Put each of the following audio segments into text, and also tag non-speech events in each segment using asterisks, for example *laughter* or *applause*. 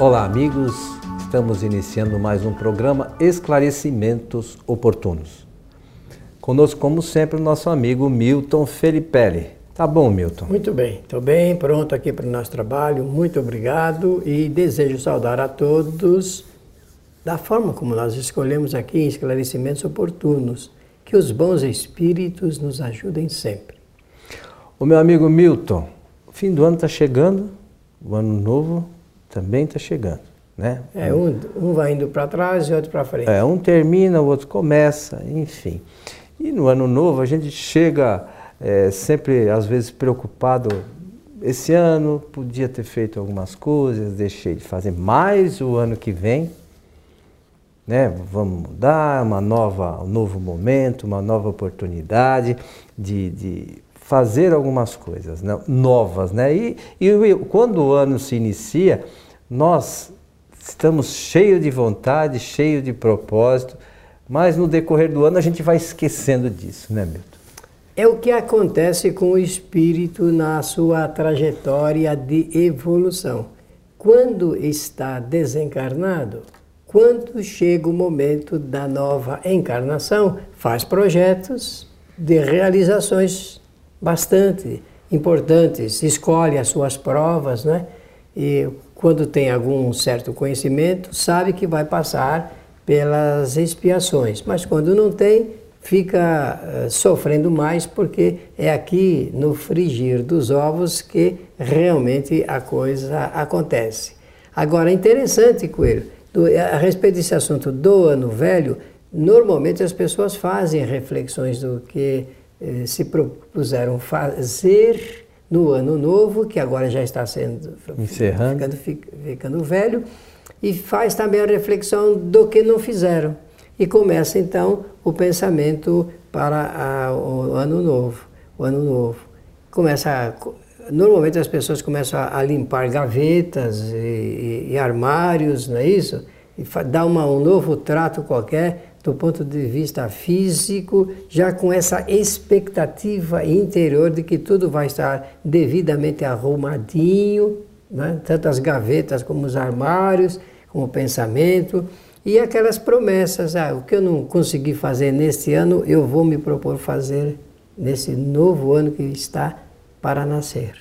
Olá, amigos. Estamos iniciando mais um programa Esclarecimentos Oportunos. Conosco, como sempre, o nosso amigo Milton Felipelli. Tá bom, Milton? Muito bem, estou bem, pronto aqui para o nosso trabalho. Muito obrigado e desejo saudar a todos da forma como nós escolhemos aqui esclarecimentos oportunos. Que os bons espíritos nos ajudem sempre. O meu amigo Milton, o fim do ano está chegando, o ano novo também está chegando. Né? É, um, um vai indo para trás e outro para frente. É, um termina, o outro começa, enfim. E no ano novo a gente chega é, sempre, às vezes, preocupado. Esse ano podia ter feito algumas coisas, deixei de fazer mais o ano que vem. Né? Vamos mudar, uma nova, um novo momento, uma nova oportunidade de, de fazer algumas coisas né? novas. Né? E, e quando o ano se inicia, nós estamos cheios de vontade, cheios de propósito, mas no decorrer do ano a gente vai esquecendo disso, né, Milton? É o que acontece com o espírito na sua trajetória de evolução. Quando está desencarnado, quando chega o momento da nova encarnação, faz projetos de realizações bastante importantes, escolhe as suas provas, né? E quando tem algum certo conhecimento, sabe que vai passar pelas expiações, mas quando não tem, fica uh, sofrendo mais porque é aqui no frigir dos ovos que realmente a coisa acontece. Agora, é interessante, Coelho, do, a respeito desse assunto do ano velho, normalmente as pessoas fazem reflexões do que eh, se propuseram fazer no ano novo, que agora já está sendo Encerrando. Ficando, ficando velho, e faz também a reflexão do que não fizeram. E começa então o pensamento para a, o ano novo. O ano novo. Começa a, normalmente as pessoas começam a, a limpar gavetas e, e, e, armários, não é isso? E dá uma, um novo trato qualquer do ponto de vista físico, já com essa expectativa interior de que tudo vai estar devidamente arrumadinho, né? tanto as gavetas como os armários, como o pensamento, e aquelas promessas, ah, o que eu não consegui fazer neste ano, eu vou me propor fazer nesse novo ano que está para nascer.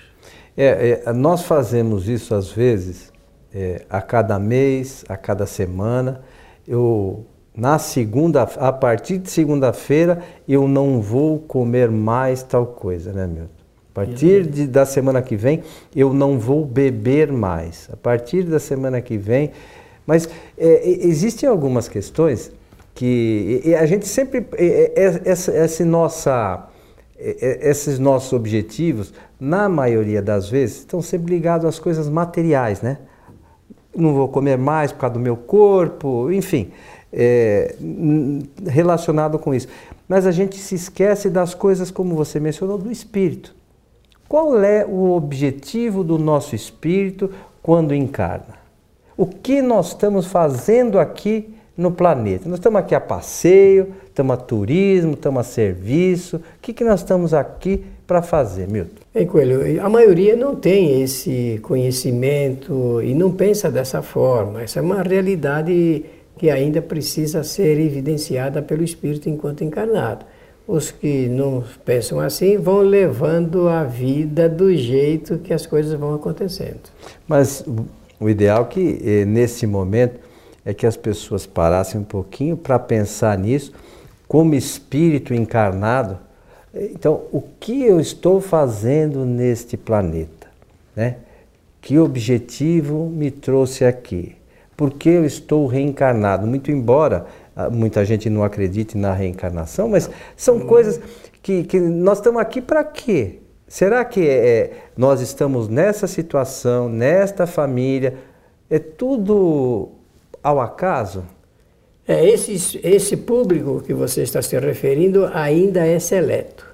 É, é nós fazemos isso às vezes, é, a cada mês, a cada semana. Eu na segunda, a partir de segunda-feira eu não vou comer mais tal coisa, né, Milton? A partir de, da semana que vem eu não vou beber mais. A partir da semana que vem, mas é, existem algumas questões que a gente sempre essa, essa nossa esses nossos objetivos, na maioria das vezes, estão sempre ligados às coisas materiais, né? Não vou comer mais por causa do meu corpo, enfim é, relacionado com isso. Mas a gente se esquece das coisas, como você mencionou, do espírito. Qual é o objetivo do nosso espírito quando encarna? O que nós estamos fazendo aqui no planeta? Nós estamos aqui a passeio, estamos a turismo, estamos a serviço. O que, que nós estamos aqui para fazer, Milton? Ei, Coelho, a maioria não tem esse conhecimento e não pensa dessa forma. Essa é uma realidade que ainda precisa ser evidenciada pelo espírito enquanto encarnado. Os que não pensam assim vão levando a vida do jeito que as coisas vão acontecendo. Mas o ideal é que eh, nesse momento é que as pessoas parassem um pouquinho para pensar nisso como espírito encarnado. Então, o que eu estou fazendo neste planeta? Né? Que objetivo me trouxe aqui? Por que eu estou reencarnado? Muito embora ah, muita gente não acredite na reencarnação, mas são coisas que, que nós estamos aqui para quê? Será que é, é, nós estamos nessa situação, nesta família? É tudo ao acaso? É, esse, esse público que você está se referindo ainda é seleto.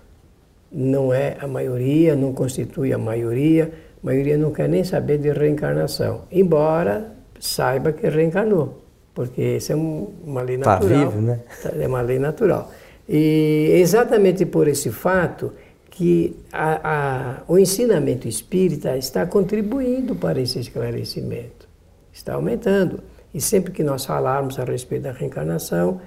Não é a maioria, não constitui a maioria. A maioria não quer nem saber de reencarnação. Embora saiba que reencarnou, porque isso é uma lei tá natural. Tá vivo, né? É uma lei natural. E exatamente por esse fato que a, a, o ensinamento espírita está contribuindo para esse esclarecimento. está aumentando. E sempre que nós falarmos a respeito da reencarnação,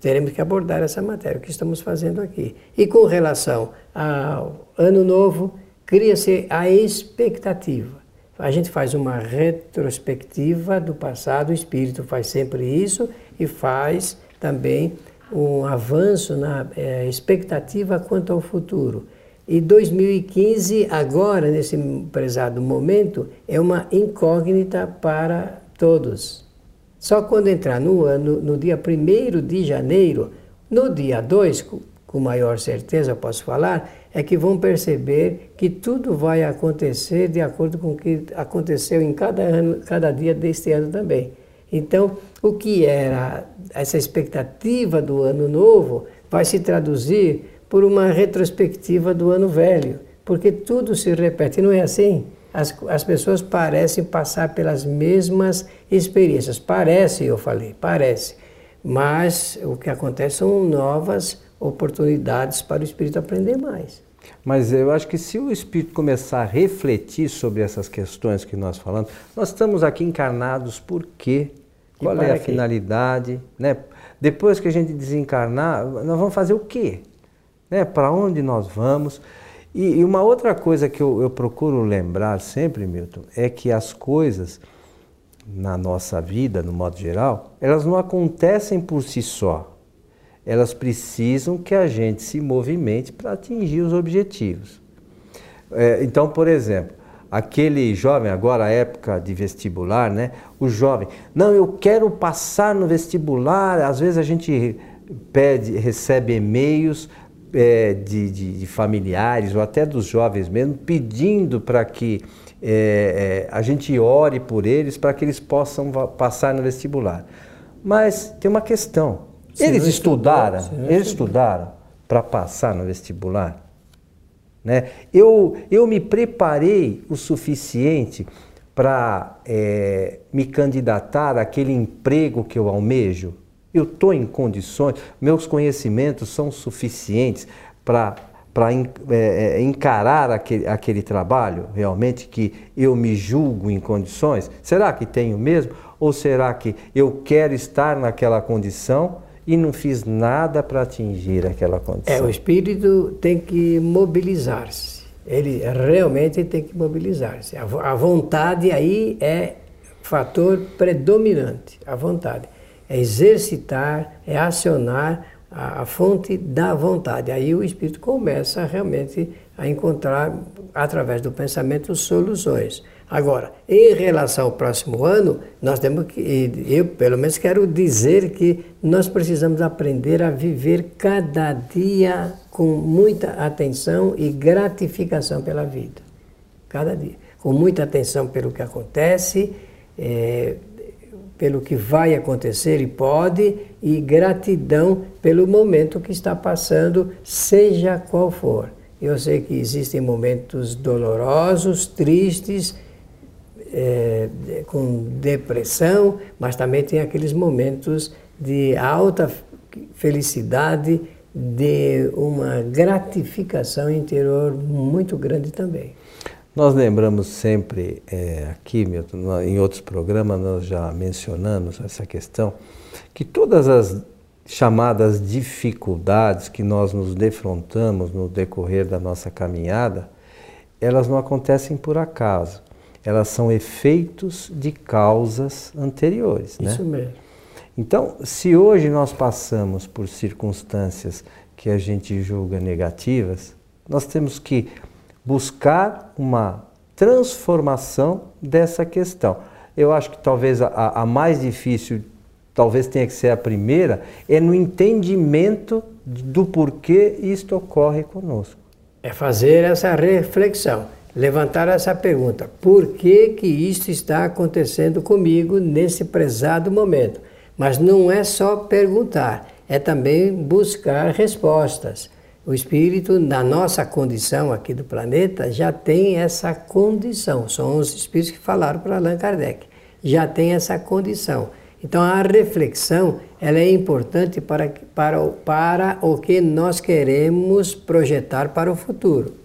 teremos que abordar essa matéria, o que estamos fazendo aqui. E com relação ao ano novo, cria-se a expectativa. A gente faz uma retrospectiva do passado, o espírito faz sempre isso e faz também um avanço na é, expectativa quanto ao futuro. E 2015, agora, nesse prezado momento, é uma incógnita para todos. Só quando entrar no ano, no dia 1 de janeiro, no dia 2, com maior certeza posso falar, é que vão perceber que tudo vai acontecer de acordo com o que aconteceu em cada ano, cada dia deste ano também. Então, o que era essa expectativa do ano novo vai se traduzir por uma retrospectiva do ano velho, porque tudo se repete, não é assim? As, as pessoas parecem passar pelas mesmas experiências. Parece, eu falei, parece. Mas o que acontece são novas oportunidades para o espírito aprender mais. Mas eu acho que se o espírito começar a refletir sobre essas questões que nós falamos, nós estamos aqui encarnados por quê? Qual é a quê? finalidade? Né? Depois que a gente desencarnar, nós vamos fazer o quê? Né? Para onde nós vamos? E, e, uma outra coisa que eu, eu procuro lembrar sempre, Milton, é que as coisas na nossa vida, no modo geral, elas não acontecem por si só. Elas precisam que a gente se movimente para atingir os objetivos. É, então, por exemplo, aquele jovem, agora a época de vestibular, né? O jovem, não, eu quero passar no vestibular. Às vezes a gente pede, recebe e-mails é, de, de, de, familiares ou até dos jovens mesmo, pedindo para que é, é, a gente ore por eles para que eles possam passar no vestibular. Mas tem uma questão. Eles estudaram, estudou, eles estudaram para passar no vestibular. Né? Eu, eu me preparei o suficiente para é, me candidatar àquele emprego que eu almejo. Eu estou em condições, meus conhecimentos são suficientes para para é, é, encarar aquele, aquele trabalho realmente que eu me julgo em condições? Será que tenho mesmo? Ou será que eu quero estar naquela condição e não fiz nada para atingir aquela condição? É, o espírito tem que mobilizar-se. Ele realmente tem que mobilizar-se. A, a vontade aí é fator predominante, a vontade é exercitar, é acionar a, a, fonte da vontade. Aí o espírito começa realmente a encontrar, através do pensamento, soluções. Agora, em relação ao próximo ano, nós temos que, eu pelo menos quero dizer que nós precisamos aprender a viver cada dia com muita atenção e gratificação pela vida. Cada dia. Com muita atenção pelo que acontece, é, pelo que vai acontecer e pode, e gratidão pelo momento que está passando, seja qual for. Eu sei que existem momentos dolorosos, tristes, é, com depressão, mas também tem aqueles momentos de alta felicidade, de uma gratificação interior muito grande também. Nós lembramos sempre é, aqui, Milton, em outros programas nós já mencionamos essa questão, que todas as chamadas dificuldades que nós nos defrontamos no decorrer da nossa caminhada, elas não acontecem por acaso. Elas são efeitos de causas anteriores. Né? Isso né? mesmo. Então, se hoje nós passamos por circunstâncias que a gente julga negativas, nós temos que buscar uma transformação dessa questão. Eu acho que talvez a, a mais difícil, talvez tenha que ser a primeira, é no entendimento do porquê isto ocorre conosco. É fazer essa reflexão, levantar essa pergunta: por que que isto está acontecendo comigo nesse prezado momento? Mas não é só perguntar, é também buscar respostas. O espírito, na nossa condição aqui do planeta, já tem essa condição. São os espíritos que falaram para Allan Kardec. Já tem essa condição. Então a reflexão ela é importante para, para, para o que nós queremos projetar para o futuro.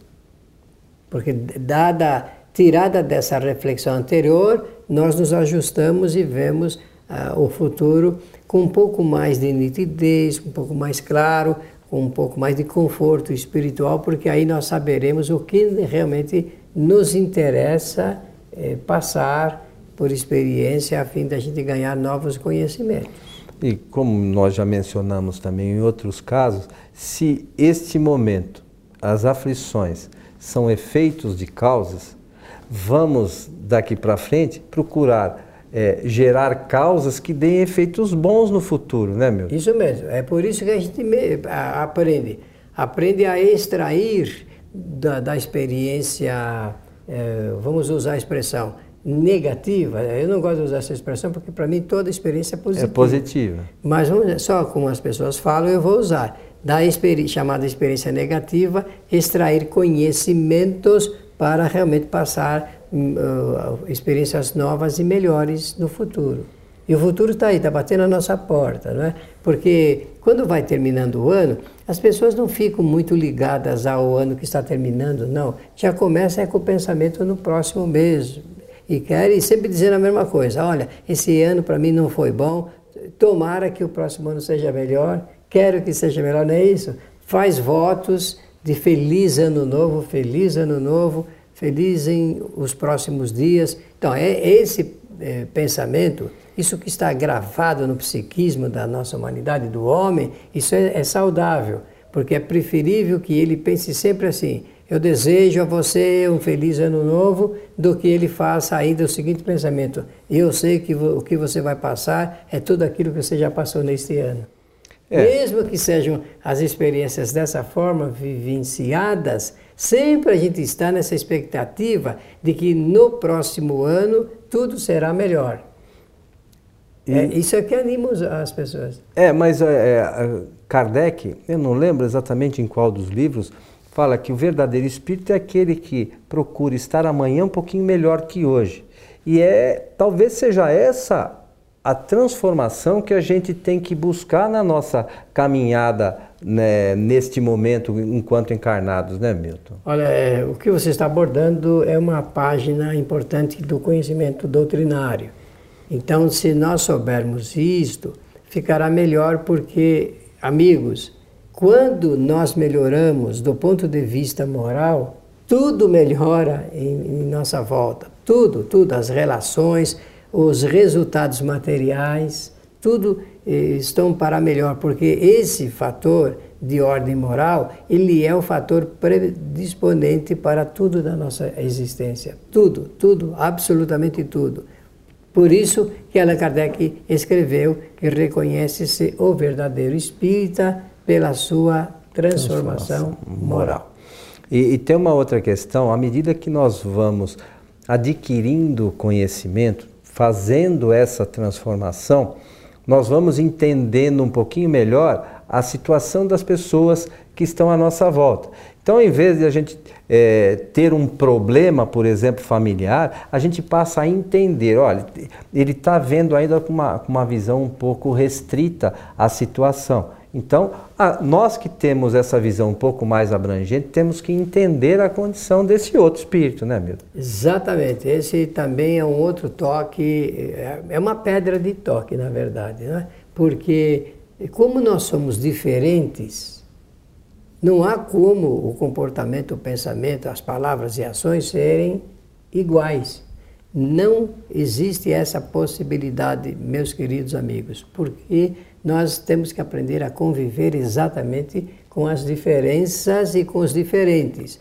Porque dada tirada dessa reflexão anterior, nós nos ajustamos e vemos uh, o futuro com um pouco mais de nitidez, um pouco mais claro, com um pouco mais de conforto espiritual, porque aí nós saberemos o que realmente nos interessa eh, passar por experiência a fim da gente ganhar novos conhecimentos. E como nós já mencionamos também em outros casos, se este momento, as aflições, são efeitos de causas, vamos daqui para frente procurar é, gerar causas que deem efeitos bons no futuro, né, meu? Isso mesmo. É por isso que a gente aprende. Aprende a extrair da, da experiência, é, vamos usar a expressão, negativa. Eu não gosto de usar essa expressão porque para mim toda experiência é positiva. É positiva. Mas vamos, só como as pessoas falam, eu vou usar. Da chamada experiência negativa, extrair conhecimentos para realmente passar uh, experiências novas e melhores no futuro. E o futuro está aí, está batendo a nossa porta, não é? Porque quando vai terminando o ano, as pessoas não ficam muito ligadas ao ano que está terminando, não. Já começa é com o pensamento no próximo mês. E querem sempre dizer a mesma coisa: olha, esse ano para mim não foi bom, tomara que o próximo ano seja melhor, quero que seja melhor, não é isso? Faz votos de feliz ano novo, feliz ano novo, feliz em os próximos dias. Então, é esse é, pensamento, isso que está gravado no psiquismo da nossa humanidade, do homem, isso é, é saudável, porque é preferível que ele pense sempre assim: eu desejo a você um feliz ano novo, do que ele faça ainda o seguinte pensamento: eu sei que o que você vai passar é tudo aquilo que você já passou neste ano. É. Mesmo que sejam as experiências dessa forma vivenciadas, Sempre a gente está nessa expectativa de que no próximo ano tudo será melhor. E... É, isso é que anima as pessoas. É, mas é, é, Kardec, eu não lembro exatamente em qual dos livros, fala que o verdadeiro espírito é aquele que procura estar amanhã um pouquinho melhor que hoje. E é talvez seja essa a transformação que a gente tem que buscar na nossa caminhada né, neste momento enquanto encarnados, né, Milton? Olha, é, o que você está abordando é uma página importante do conhecimento doutrinário. Então, se nós soubermos isto, ficará melhor porque, amigos, quando nós melhoramos do ponto de vista moral, tudo melhora em, em nossa volta. Tudo, tudo, as relações, os resultados materiais, tudo eh, estão para melhor, porque esse fator de ordem moral, ele é o fator predisponente para tudo da nossa existência. Tudo, tudo, absolutamente tudo. Por isso que Allan Kardec escreveu que reconhece-se o verdadeiro espírita pela sua transformação, transformação moral. E, e tem uma outra questão, à medida que nós vamos adquirindo conhecimento, fazendo essa transformação, nós vamos entendendo um pouquinho melhor a situação das pessoas que estão à nossa volta. Então, em vez de a gente é, ter um problema, por exemplo, familiar, a gente passa a entender, olha, ele está vendo ainda com uma, com uma visão um pouco restrita a situação. Então, a, nós que temos essa visão um pouco mais abrangente, temos que entender a condição desse outro espírito, né, Milton? Exatamente. Esse também é um outro toque, é, é uma pedra de toque, na verdade, né? Porque, como nós somos diferentes, não há como o comportamento, o pensamento, as palavras e ações serem iguais. Não existe essa possibilidade, meus queridos amigos, porque nós temos que aprender a conviver exatamente com as diferenças e com os diferentes.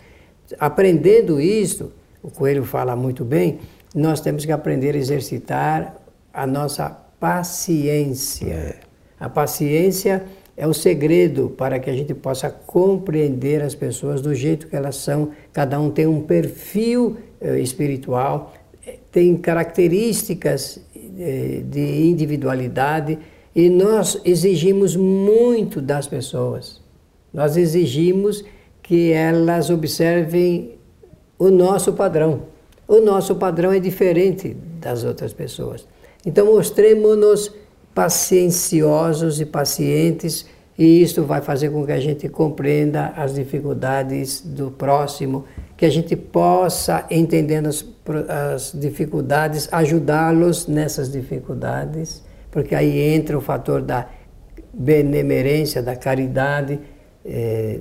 Aprendendo isto, o Coelho fala muito bem, nós temos que aprender a exercitar a nossa paciência. É. A paciência é o segredo para que a gente possa compreender as pessoas do jeito que elas são. Cada um tem um perfil eh, espiritual, tem características eh, de individualidade e nós exigimos muito das pessoas. Nós exigimos que elas observem o nosso padrão. O nosso padrão é diferente das outras pessoas. Então, mostremos-nos pacienciosos e pacientes E isso vai fazer com que a gente compreenda as dificuldades do próximo, que a gente possa, entendendo as, as dificuldades, ajudá-los nessas dificuldades, porque aí entra o fator da benemerência, da caridade. É,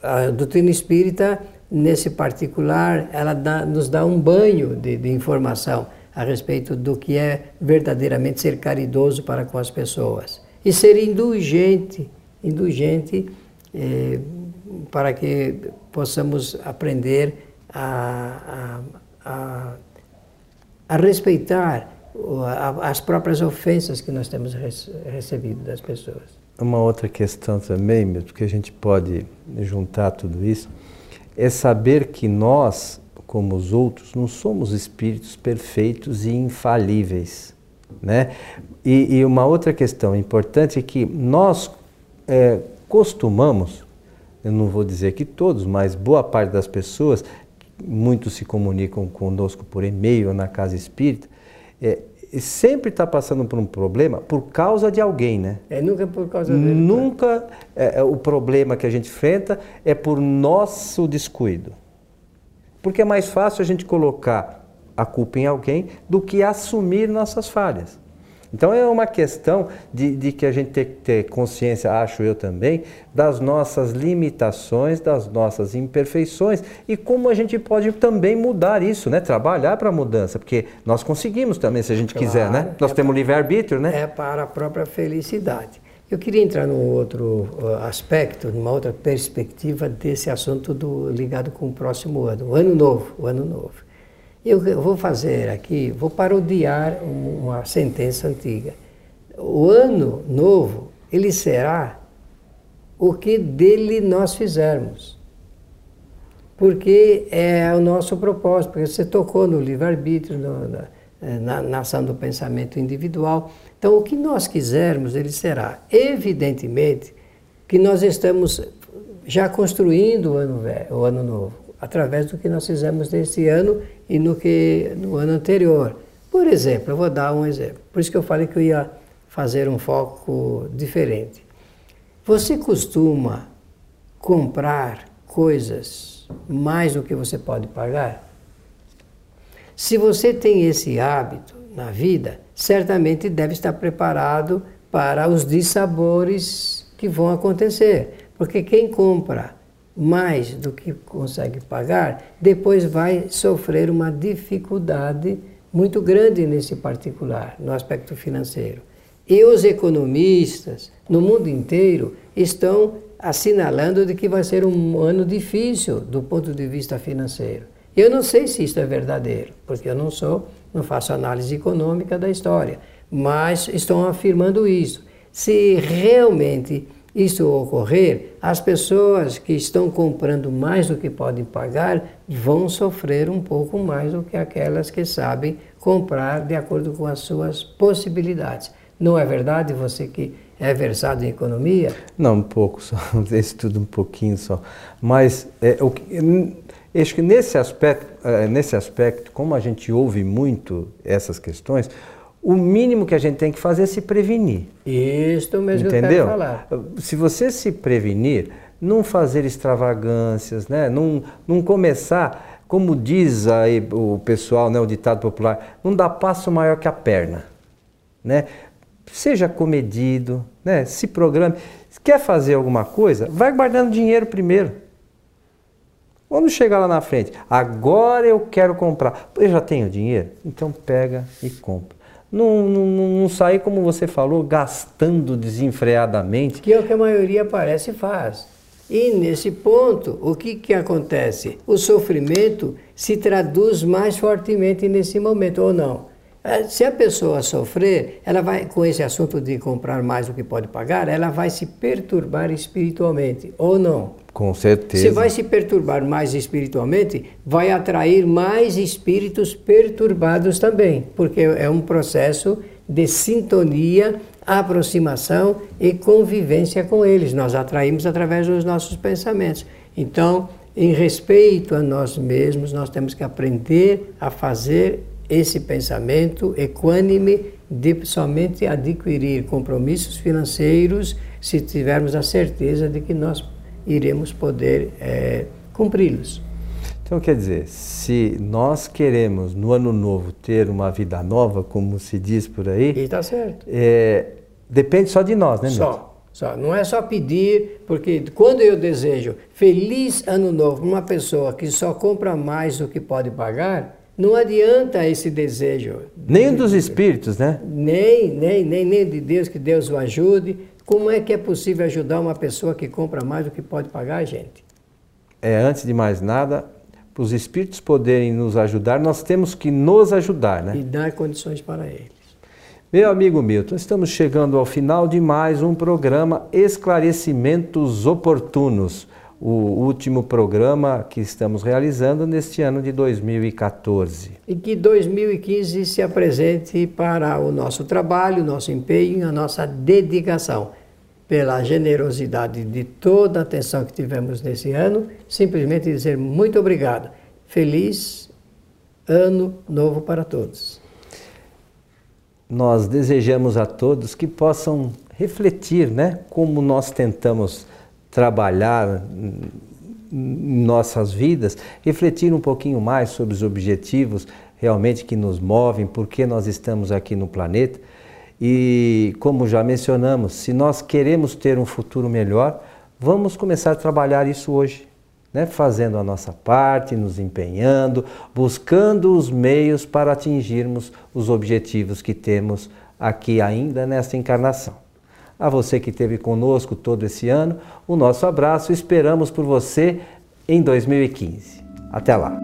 a doutrina espírita, nesse particular, ela dá, nos dá um banho de, de informação a respeito do que é verdadeiramente ser caridoso para com as pessoas e ser indulgente, indulgente é, para que possamos aprender a, a, a, a respeitar as próprias ofensas que nós temos recebido das pessoas. Uma outra questão também, mesmo que a gente pode juntar tudo isso, é saber que nós, como os outros, não somos espíritos perfeitos e infalíveis. Né? E, e uma outra questão importante é que nós é, costumamos, eu não vou dizer que todos, mas boa parte das pessoas, muitos se comunicam conosco por e-mail na casa espírita, é, sempre está passando por um problema por causa de alguém, né? É nunca por causa dele. Nunca é, é, o problema que a gente enfrenta é por nosso descuido. Porque é mais fácil a gente colocar a culpa em alguém do que assumir nossas falhas. Então é uma questão de, de, que a gente tem que ter consciência, acho eu também, das nossas limitações, das nossas imperfeições e como a gente pode também mudar isso, né? Trabalhar para a mudança, porque nós conseguimos também, se a gente claro, quiser, né? Nós é temos livre-arbítrio, né? É para a própria felicidade. Eu queria entrar num outro uh, aspecto, numa outra perspectiva desse assunto do, ligado com o próximo ano, o ano novo, o ano novo. Eu vou fazer aqui, vou parodiar uma sentença antiga. O ano novo, ele será o que dele nós fizermos. Porque é o nosso propósito, porque você tocou no livre-arbítrio, na, na, na ação do pensamento individual. Então, o que nós quisermos, ele será. Evidentemente que nós estamos já construindo o ano, o ano novo através do que nós fizemos nesse ano e no que no ano anterior. Por exemplo, eu vou dar um exemplo. Por isso que eu falei que eu ia fazer um foco diferente. Você costuma comprar coisas mais do que você pode pagar? Se você tem esse hábito na vida, certamente deve estar preparado para os dissabores que vão acontecer. Porque quem compra mais do que consegue pagar, depois vai sofrer uma dificuldade muito grande nesse particular, no aspecto financeiro. E os economistas no mundo inteiro estão assinalando de que vai ser um ano difícil do ponto de vista financeiro. Eu não sei se isso é verdadeiro, porque eu não sou, não faço análise econômica da história, mas estão afirmando isso. Se realmente isso ocorrer, as pessoas que estão comprando mais do que podem pagar vão sofrer um pouco mais do que aquelas que sabem comprar de acordo com as suas possibilidades. Não é verdade você que é versado em economia? Não, um pouco só, *laughs* estudo um pouquinho só. Mas é, o, acho que nesse aspecto, é, nesse aspecto, como a gente ouve muito essas questões, o mínimo que a gente tem que fazer é se prevenir. Isso mesmo Entendeu? que eu quero falar. Se você se prevenir, não fazer extravagâncias, né? não, não começar, como diz aí o pessoal, né, o ditado popular, não dá passo maior que a perna. Né? Seja comedido, né? se programe. Se quer fazer alguma coisa, vai guardando dinheiro primeiro. Quando chegar lá na frente, agora eu quero comprar. Eu já tenho dinheiro? Então pega e compra. Não, não, não sair, como você falou, gastando desenfreadamente. Que é o que a maioria parece faz. E nesse ponto, o que, que acontece? O sofrimento se traduz mais fortemente nesse momento, ou não? É, se a pessoa sofrer, ela vai, com esse assunto de comprar mais do que pode pagar, ela vai se perturbar espiritualmente, ou não? Com certeza. Se vai se perturbar mais espiritualmente, vai atrair mais espíritos perturbados também, porque é um processo de sintonia, aproximação e convivência com eles. Nós atraímos através dos nossos pensamentos. Então, em respeito a nós mesmos, nós temos que aprender a fazer esse pensamento equânime de somente adquirir compromissos financeiros se tivermos a certeza de que nós iremos poder é, cumpri-los. Então, quer dizer, se nós queremos no ano novo ter uma vida nova, como se diz por aí, está certo. É, depende só de nós, né, Só. Só, não é só pedir, porque quando eu desejo feliz ano novo para uma pessoa que só compra mais do que pode pagar, não adianta esse desejo. Nem dos espíritos, né? Nem, nem, nem, nem de Deus, que Deus o ajude. Como é que é possível ajudar uma pessoa que compra mais do que pode pagar, gente? É, antes de mais nada, para os espíritos poderem nos ajudar, nós temos que nos ajudar, né? E dar condições para eles. Meu amigo Milton, estamos chegando ao final de mais um programa Esclarecimentos Oportunos, o último programa que estamos realizando neste ano de 2014. E que 2015 se apresente para o nosso trabalho, nosso empenho, a nossa dedicação. Pela generosidade de toda a atenção que tivemos nesse ano, simplesmente dizer muito obrigado. Feliz ano novo para todos nós desejamos a todos que possam refletir, né, como nós tentamos trabalhar em nossas vidas, refletir um pouquinho mais sobre os objetivos realmente que nos movem, por que nós estamos aqui no planeta. E como já mencionamos, se nós queremos ter um futuro melhor, vamos começar a trabalhar isso hoje né, fazendo a nossa parte, nos empenhando, buscando os meios para atingirmos os objetivos que temos aqui ainda nesta encarnação. A você que esteve conosco todo esse ano, o nosso abraço, esperamos por você em 2015. Até lá!